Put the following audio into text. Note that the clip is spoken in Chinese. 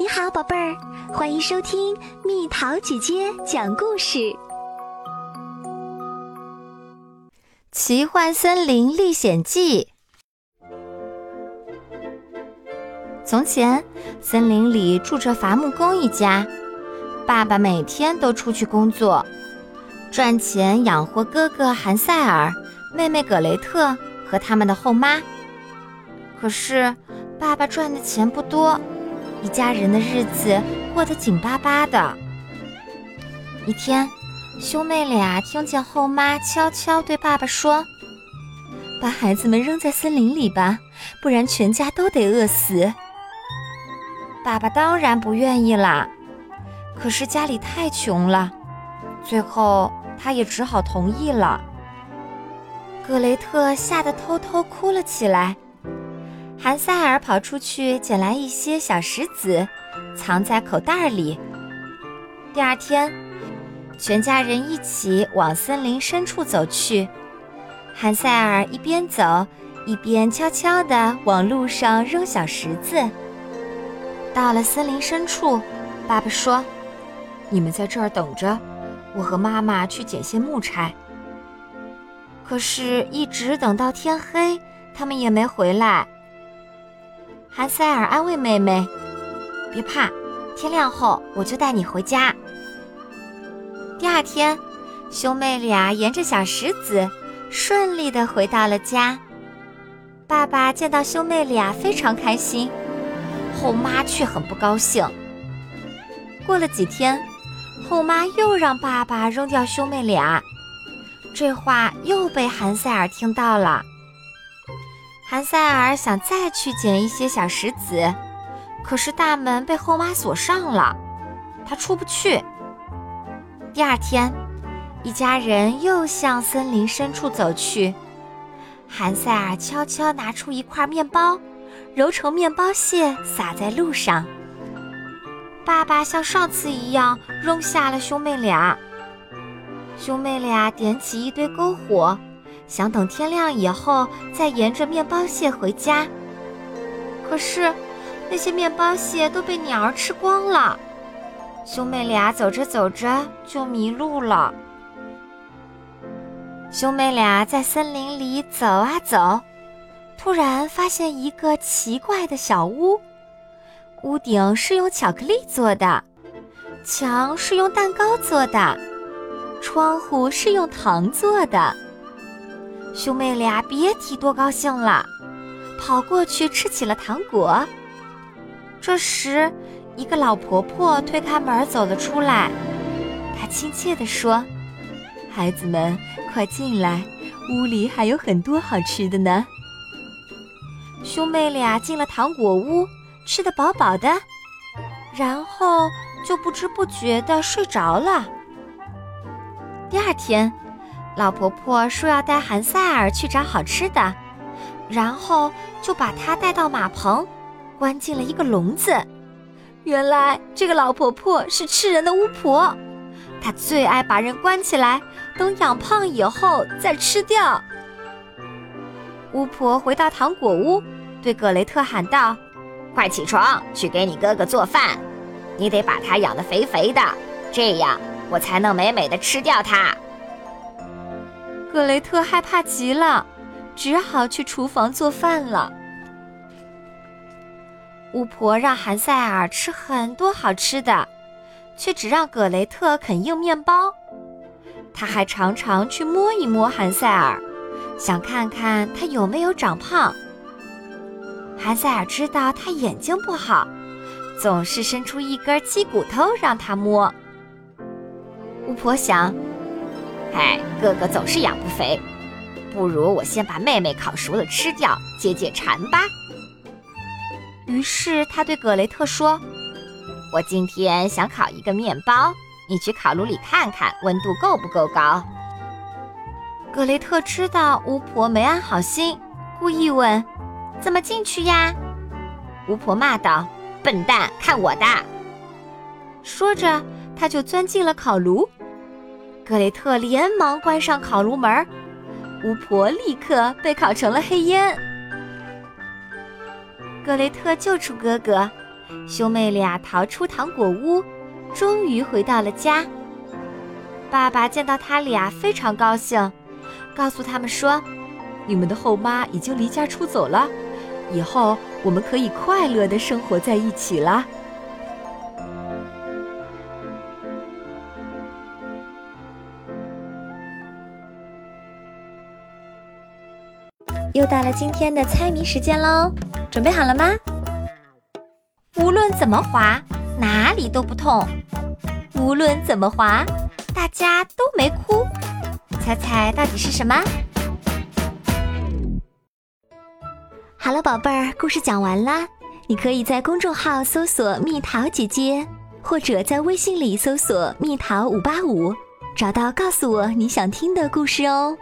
你好，宝贝儿，欢迎收听蜜桃姐姐讲故事，《奇幻森林历险记》。从前，森林里住着伐木工一家，爸爸每天都出去工作，赚钱养活哥哥韩塞尔、妹妹葛雷特和他们的后妈。可是，爸爸赚的钱不多。一家人的日子过得紧巴巴的。一天，兄妹俩听见后妈悄悄对爸爸说：“把孩子们扔在森林里吧，不然全家都得饿死。”爸爸当然不愿意啦，可是家里太穷了，最后他也只好同意了。格雷特吓得偷偷哭了起来。韩塞尔跑出去捡来一些小石子，藏在口袋里。第二天，全家人一起往森林深处走去。韩塞尔一边走，一边悄悄地往路上扔小石子。到了森林深处，爸爸说：“你们在这儿等着，我和妈妈去捡些木柴。”可是，一直等到天黑，他们也没回来。韩塞尔安慰妹妹：“别怕，天亮后我就带你回家。”第二天，兄妹俩沿着小石子顺利地回到了家。爸爸见到兄妹俩非常开心，后妈却很不高兴。过了几天，后妈又让爸爸扔掉兄妹俩，这话又被韩塞尔听到了。韩塞尔想再去捡一些小石子，可是大门被后妈锁上了，他出不去。第二天，一家人又向森林深处走去。韩塞尔悄悄拿出一块面包，揉成面包屑撒在路上。爸爸像上次一样扔下了兄妹俩。兄妹俩点起一堆篝火。想等天亮以后再沿着面包屑回家，可是那些面包屑都被鸟儿吃光了。兄妹俩走着走着就迷路了。兄妹俩在森林里走啊走，突然发现一个奇怪的小屋，屋顶是用巧克力做的，墙是用蛋糕做的，窗户是用糖做的。兄妹俩别提多高兴了，跑过去吃起了糖果。这时，一个老婆婆推开门走了出来，她亲切地说：“孩子们，快进来，屋里还有很多好吃的呢。”兄妹俩进了糖果屋，吃得饱饱的，然后就不知不觉地睡着了。第二天。老婆婆说要带韩塞尔去找好吃的，然后就把他带到马棚，关进了一个笼子。原来这个老婆婆是吃人的巫婆，她最爱把人关起来，等养胖以后再吃掉。巫婆回到糖果屋，对格雷特喊道：“快起床，去给你哥哥做饭。你得把他养得肥肥的，这样我才能美美的吃掉他。”格雷特害怕极了，只好去厨房做饭了。巫婆让韩塞尔吃很多好吃的，却只让格雷特啃硬面包。他还常常去摸一摸韩塞尔，想看看他有没有长胖。韩塞尔知道他眼睛不好，总是伸出一根鸡骨头让他摸。巫婆想。嗨，哥哥总是养不肥，不如我先把妹妹烤熟了吃掉，解解馋吧。于是他对格雷特说：“我今天想烤一个面包，你去烤炉里看看温度够不够高。”格雷特知道巫婆没安好心，故意问：“怎么进去呀？”巫婆骂道：“笨蛋，看我的！”说着，他就钻进了烤炉。格雷特连忙关上烤炉门，巫婆立刻被烤成了黑烟。格雷特救出哥哥，兄妹俩逃出糖果屋，终于回到了家。爸爸见到他俩非常高兴，告诉他们说：“你们的后妈已经离家出走了，以后我们可以快乐的生活在一起了。”又到了今天的猜谜时间喽，准备好了吗？无论怎么滑，哪里都不痛；无论怎么滑，大家都没哭。猜猜到底是什么？好了，宝贝儿，故事讲完啦。你可以在公众号搜索“蜜桃姐姐”，或者在微信里搜索“蜜桃五八五”，找到告诉我你想听的故事哦。